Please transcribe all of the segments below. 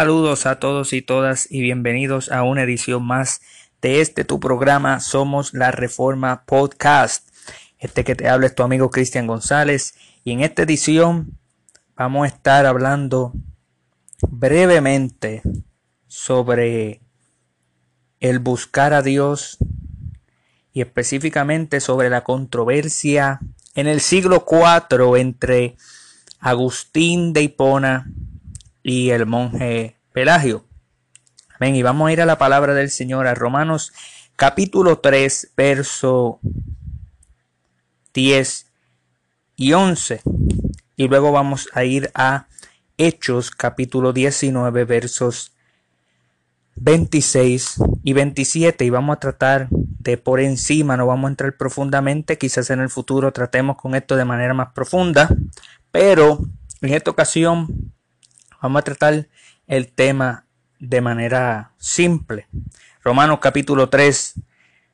Saludos a todos y todas y bienvenidos a una edición más de este tu programa Somos la Reforma Podcast. Este que te habla es tu amigo Cristian González y en esta edición vamos a estar hablando brevemente sobre el buscar a Dios y específicamente sobre la controversia en el siglo IV entre Agustín de Hipona y el monje Pelagio. Ven, y vamos a ir a la palabra del Señor, a Romanos capítulo 3, verso 10 y 11. Y luego vamos a ir a Hechos capítulo 19, versos 26 y 27. Y vamos a tratar de por encima, no vamos a entrar profundamente. Quizás en el futuro tratemos con esto de manera más profunda. Pero en esta ocasión Vamos a tratar el tema de manera simple. Romanos capítulo 3,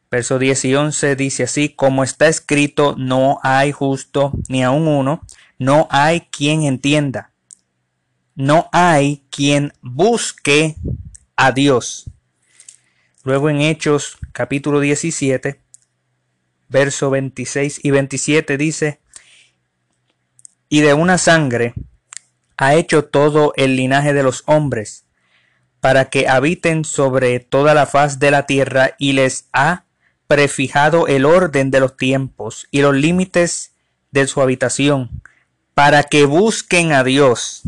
versos 10 y 11 dice así, como está escrito, no hay justo ni aun uno, no hay quien entienda, no hay quien busque a Dios. Luego en Hechos capítulo 17, verso 26 y 27 dice, y de una sangre ha hecho todo el linaje de los hombres, para que habiten sobre toda la faz de la tierra y les ha prefijado el orden de los tiempos y los límites de su habitación, para que busquen a Dios,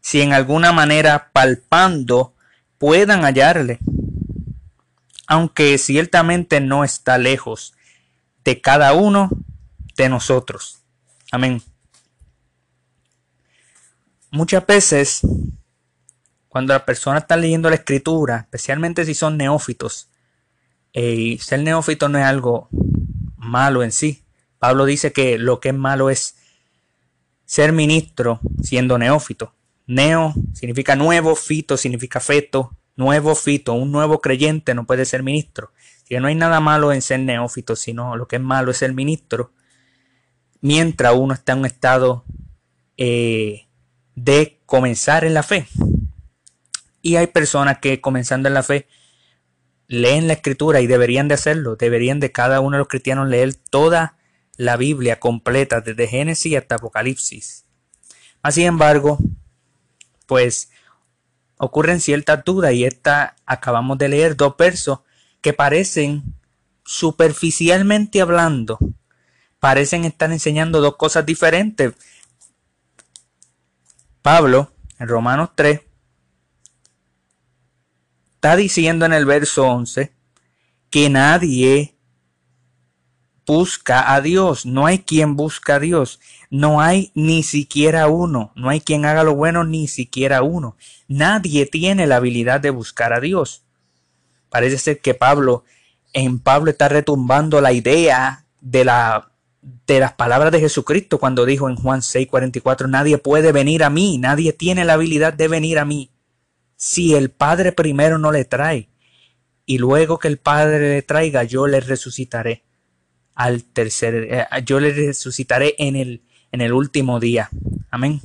si en alguna manera palpando puedan hallarle, aunque ciertamente no está lejos de cada uno de nosotros. Amén. Muchas veces, cuando la persona está leyendo la escritura, especialmente si son neófitos, eh, y ser neófito no es algo malo en sí. Pablo dice que lo que es malo es ser ministro siendo neófito. Neo significa nuevo, fito significa feto, nuevo fito, un nuevo creyente no puede ser ministro. que no hay nada malo en ser neófito, sino lo que es malo es ser ministro. Mientras uno está en un estado eh, de comenzar en la fe. Y hay personas que comenzando en la fe leen la escritura y deberían de hacerlo, deberían de cada uno de los cristianos leer toda la Biblia completa desde Génesis hasta Apocalipsis. Sin embargo, pues ocurren ciertas dudas y esta acabamos de leer dos versos que parecen superficialmente hablando, parecen estar enseñando dos cosas diferentes. Pablo, en Romanos 3, está diciendo en el verso 11 que nadie busca a Dios, no hay quien busca a Dios, no hay ni siquiera uno, no hay quien haga lo bueno ni siquiera uno. Nadie tiene la habilidad de buscar a Dios. Parece ser que Pablo, en Pablo está retumbando la idea de la de las palabras de Jesucristo cuando dijo en Juan 6:44, nadie puede venir a mí, nadie tiene la habilidad de venir a mí si el Padre primero no le trae. Y luego que el Padre le traiga, yo le resucitaré al tercer, eh, yo le resucitaré en el, en el último día. Amén.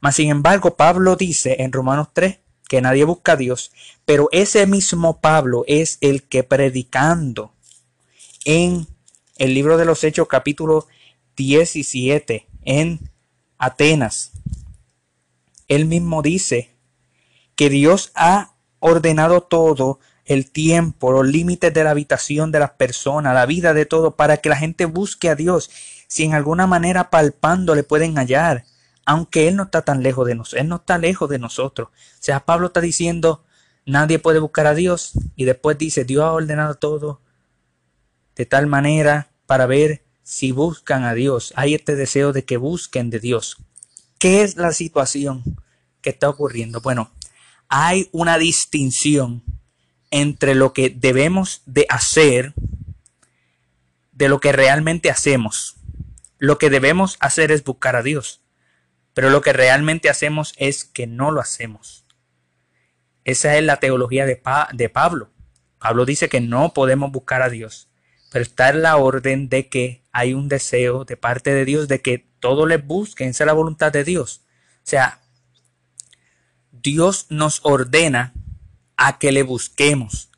Mas sin embargo, Pablo dice en Romanos 3 que nadie busca a Dios, pero ese mismo Pablo es el que predicando en el libro de los Hechos capítulo 17 en Atenas. Él mismo dice que Dios ha ordenado todo el tiempo, los límites de la habitación de las personas, la vida de todo, para que la gente busque a Dios. Si en alguna manera palpando le pueden hallar, aunque Él no está tan lejos de nosotros, Él no está lejos de nosotros. O sea, Pablo está diciendo, nadie puede buscar a Dios, y después dice, Dios ha ordenado todo de tal manera para ver si buscan a Dios. Hay este deseo de que busquen de Dios. ¿Qué es la situación que está ocurriendo? Bueno, hay una distinción entre lo que debemos de hacer de lo que realmente hacemos. Lo que debemos hacer es buscar a Dios, pero lo que realmente hacemos es que no lo hacemos. Esa es la teología de, de Pablo. Pablo dice que no podemos buscar a Dios pero está en la orden de que hay un deseo de parte de Dios de que todos les busquen, esa es la voluntad de Dios. O sea, Dios nos ordena a que le busquemos,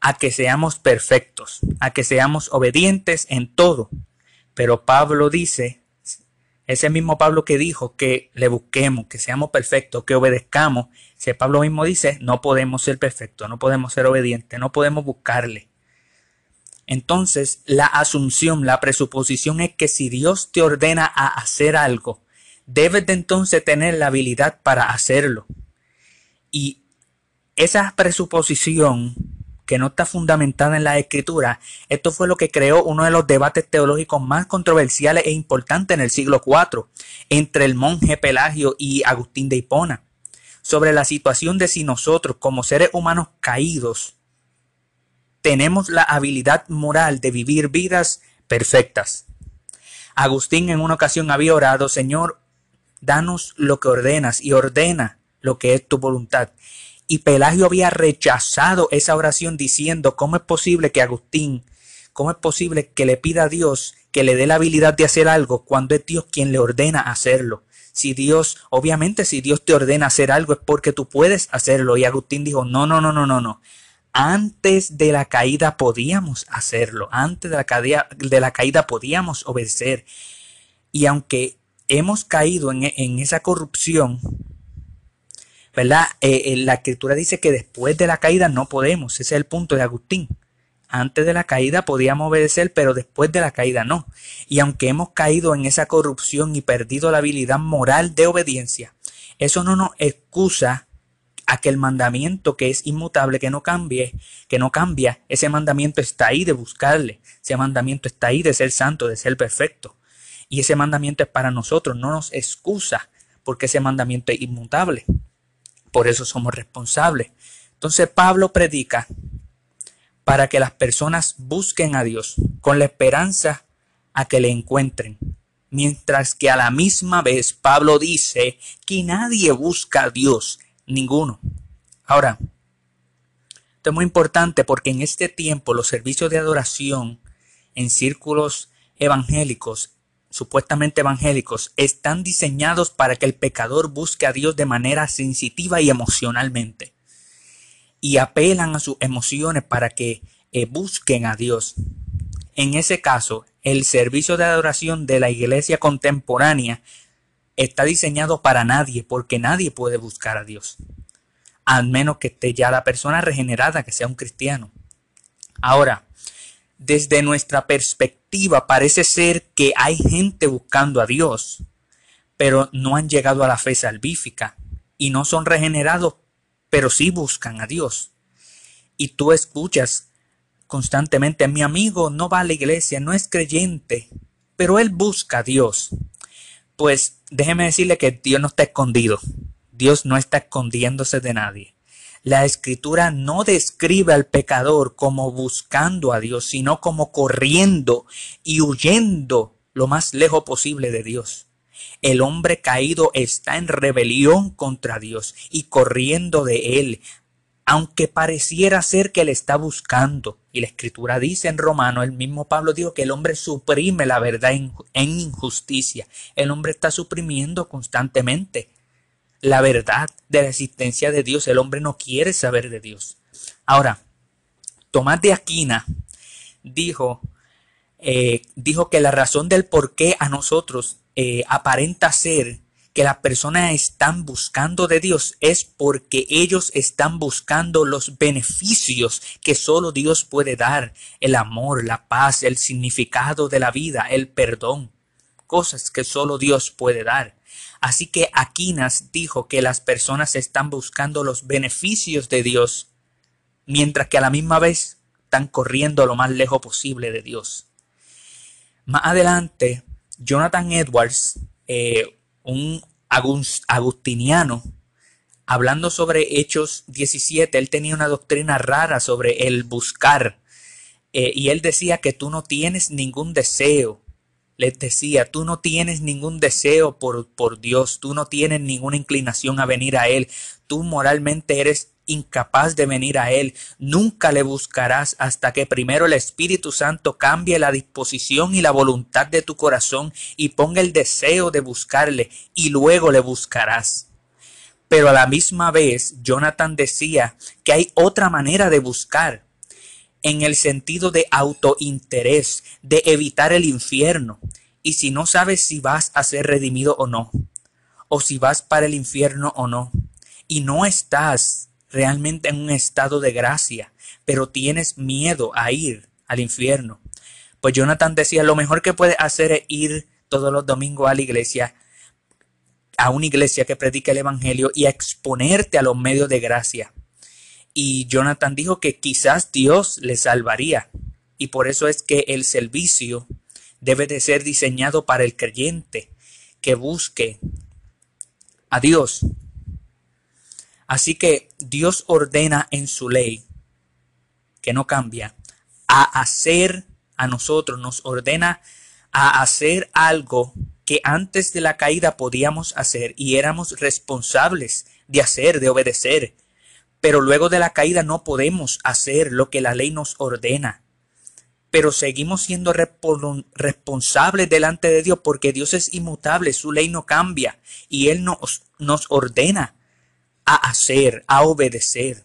a que seamos perfectos, a que seamos obedientes en todo. Pero Pablo dice, ese mismo Pablo que dijo que le busquemos, que seamos perfectos, que obedezcamos, ese Pablo mismo dice, no podemos ser perfectos, no podemos ser obedientes, no podemos buscarle. Entonces, la asunción, la presuposición es que si Dios te ordena a hacer algo, debes de entonces tener la habilidad para hacerlo. Y esa presuposición que no está fundamentada en la escritura, esto fue lo que creó uno de los debates teológicos más controversiales e importantes en el siglo IV entre el monje Pelagio y Agustín de Hipona sobre la situación de si nosotros como seres humanos caídos tenemos la habilidad moral de vivir vidas perfectas. Agustín en una ocasión había orado, Señor, danos lo que ordenas y ordena lo que es tu voluntad. Y Pelagio había rechazado esa oración diciendo, ¿cómo es posible que Agustín, cómo es posible que le pida a Dios que le dé la habilidad de hacer algo cuando es Dios quien le ordena hacerlo? Si Dios, obviamente si Dios te ordena hacer algo es porque tú puedes hacerlo. Y Agustín dijo, no, no, no, no, no, no. Antes de la caída podíamos hacerlo. Antes de la caída, de la caída podíamos obedecer. Y aunque hemos caído en, esa corrupción, ¿verdad? Eh, eh, la escritura dice que después de la caída no podemos. Ese es el punto de Agustín. Antes de la caída podíamos obedecer, pero después de la caída no. Y aunque hemos caído en esa corrupción y perdido la habilidad moral de obediencia, eso no nos excusa a que el mandamiento que es inmutable, que no cambie, que no cambia, ese mandamiento está ahí de buscarle, ese mandamiento está ahí de ser santo, de ser perfecto. Y ese mandamiento es para nosotros, no nos excusa porque ese mandamiento es inmutable. Por eso somos responsables. Entonces Pablo predica para que las personas busquen a Dios con la esperanza a que le encuentren. Mientras que a la misma vez Pablo dice que nadie busca a Dios, ninguno. Ahora, esto es muy importante porque en este tiempo los servicios de adoración en círculos evangélicos supuestamente evangélicos están diseñados para que el pecador busque a Dios de manera sensitiva y emocionalmente. Y apelan a sus emociones para que eh, busquen a Dios. En ese caso, el servicio de adoración de la iglesia contemporánea está diseñado para nadie, porque nadie puede buscar a Dios. Al menos que esté ya la persona regenerada, que sea un cristiano. Ahora, desde nuestra perspectiva parece ser que hay gente buscando a Dios, pero no han llegado a la fe salvífica y no son regenerados, pero sí buscan a Dios. Y tú escuchas constantemente, mi amigo no va a la iglesia, no es creyente, pero él busca a Dios. Pues déjeme decirle que Dios no está escondido. Dios no está escondiéndose de nadie. La escritura no describe al pecador como buscando a Dios, sino como corriendo y huyendo lo más lejos posible de Dios. El hombre caído está en rebelión contra Dios y corriendo de él, aunque pareciera ser que le está buscando. Y la escritura dice en Romano, el mismo Pablo dijo que el hombre suprime la verdad en, injusticia. El hombre está suprimiendo constantemente la verdad de la existencia de Dios. El hombre no quiere saber de Dios. Ahora, Tomás de Aquina dijo, eh, dijo que la razón del por qué a nosotros eh, aparenta ser que las personas están buscando de Dios es porque ellos están buscando los beneficios que solo Dios puede dar, el amor, la paz, el significado de la vida, el perdón, cosas que solo Dios puede dar. Así que Aquinas dijo que las personas están buscando los beneficios de Dios, mientras que a la misma vez están corriendo lo más lejos posible de Dios. Más adelante, Jonathan Edwards, eh, un agustiniano, hablando sobre Hechos 17, él tenía una doctrina rara sobre el buscar. Eh, y él decía que tú no tienes ningún deseo les decía, tú no tienes ningún deseo por, por Dios, tú no tienes ninguna inclinación a venir a Él, tú moralmente eres incapaz de venir a Él, nunca le buscarás hasta que primero el Espíritu Santo cambie la disposición y la voluntad de tu corazón y ponga el deseo de buscarle y luego le buscarás. Pero a la misma vez, Jonathan decía que hay otra manera de buscar, en el sentido de autointerés, de evitar el infierno. Y si no sabes si vas a ser redimido o no, o si vas para el infierno o no, y no estás realmente en un estado de gracia, pero tienes miedo a ir al infierno, pues Jonathan decía, lo mejor que puedes hacer es ir todos los domingos a la iglesia, a una iglesia que predica el Evangelio y a exponerte a los medios de gracia. Y Jonathan dijo que quizás Dios le salvaría. Y por eso es que el servicio debe de ser diseñado para el creyente que busque a Dios. Así que Dios ordena en su ley, que no cambia, a hacer a nosotros, nos ordena a hacer algo que antes de la caída podíamos hacer y éramos responsables de hacer, de obedecer. Pero luego de la caída no podemos hacer lo que la ley nos ordena. Pero seguimos siendo responsables delante de Dios porque Dios es inmutable, su ley no cambia y Él nos, nos ordena a hacer, a obedecer.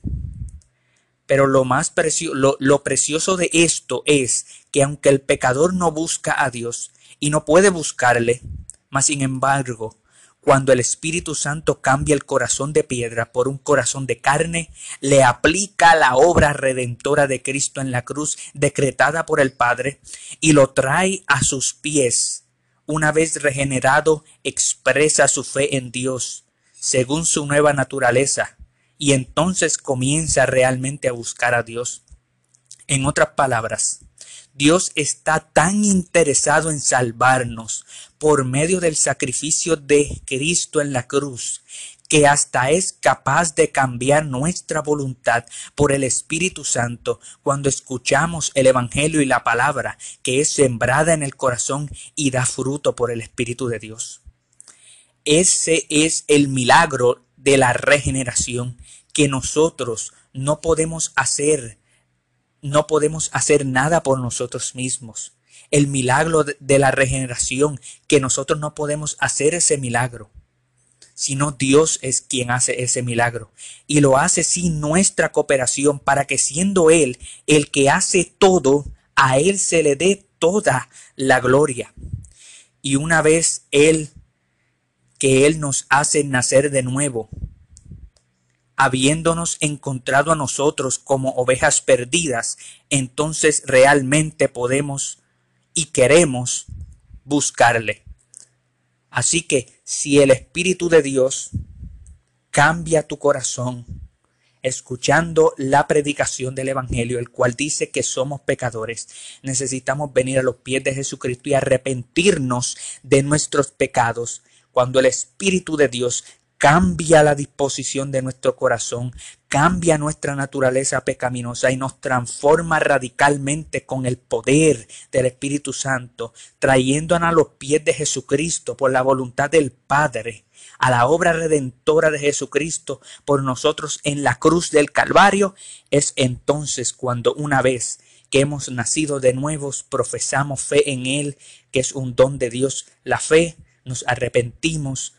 Pero lo más precioso, lo, precioso de esto es que aunque el pecador no busca a Dios y no puede buscarle, mas sin embargo, cuando el Espíritu Santo cambia el corazón de piedra por un corazón de carne, le aplica la obra redentora de Cristo en la cruz decretada por el Padre y lo trae a sus pies. Una vez regenerado, expresa su fe en Dios, según su nueva naturaleza, y entonces comienza realmente a buscar a Dios. En otras palabras, Dios está tan interesado en salvarnos por medio del sacrificio de Cristo en la cruz que hasta es capaz de cambiar nuestra voluntad por el Espíritu Santo cuando escuchamos el Evangelio y la palabra que es sembrada en el corazón y da fruto por el Espíritu de Dios. Ese es el milagro de la regeneración que nosotros no podemos hacer, no podemos hacer nada por nosotros mismos. El milagro de la regeneración, que nosotros no podemos hacer ese milagro, sino Dios es quien hace ese milagro. Y lo hace sin nuestra cooperación para que siendo Él el que hace todo, a Él se le dé toda la gloria. Y una vez Él, que Él nos hace nacer de nuevo, habiéndonos encontrado a nosotros como ovejas perdidas, entonces realmente podemos y queremos buscarle. Así que si el Espíritu de Dios cambia tu corazón, escuchando la predicación del Evangelio, el cual dice que somos pecadores, necesitamos venir a los pies de Jesucristo y arrepentirnos de nuestros pecados. Cuando el Espíritu de Dios cambia la disposición de nuestro corazón, cambia nuestra naturaleza pecaminosa y nos transforma radicalmente con el poder del Espíritu Santo, trayéndonos a los pies de Jesucristo por la voluntad del Padre, a la obra redentora de Jesucristo por nosotros en la cruz del Calvario, es entonces cuando una vez que hemos nacido de nuevos, profesamos fe en Él, que es un don de Dios, la fe, nos arrepentimos,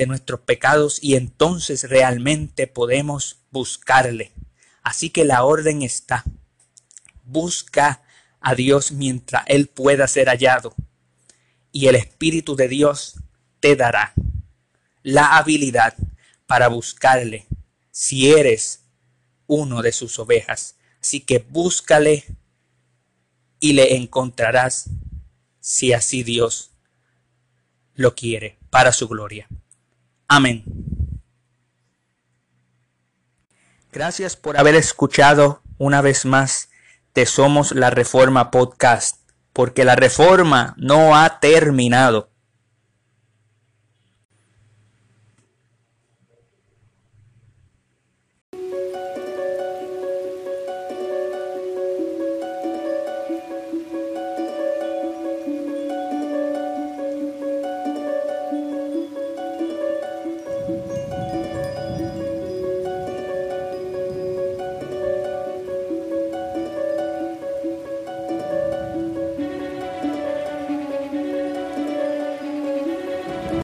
de nuestros pecados y entonces realmente podemos buscarle. Así que la orden está. Busca a Dios mientras Él pueda ser hallado y el Espíritu de Dios te dará la habilidad para buscarle si eres uno de sus ovejas. Así que búscale y le encontrarás si así Dios lo quiere para su gloria. Amén. Gracias por haber escuchado una vez más Te Somos la Reforma Podcast, porque la reforma no ha terminado.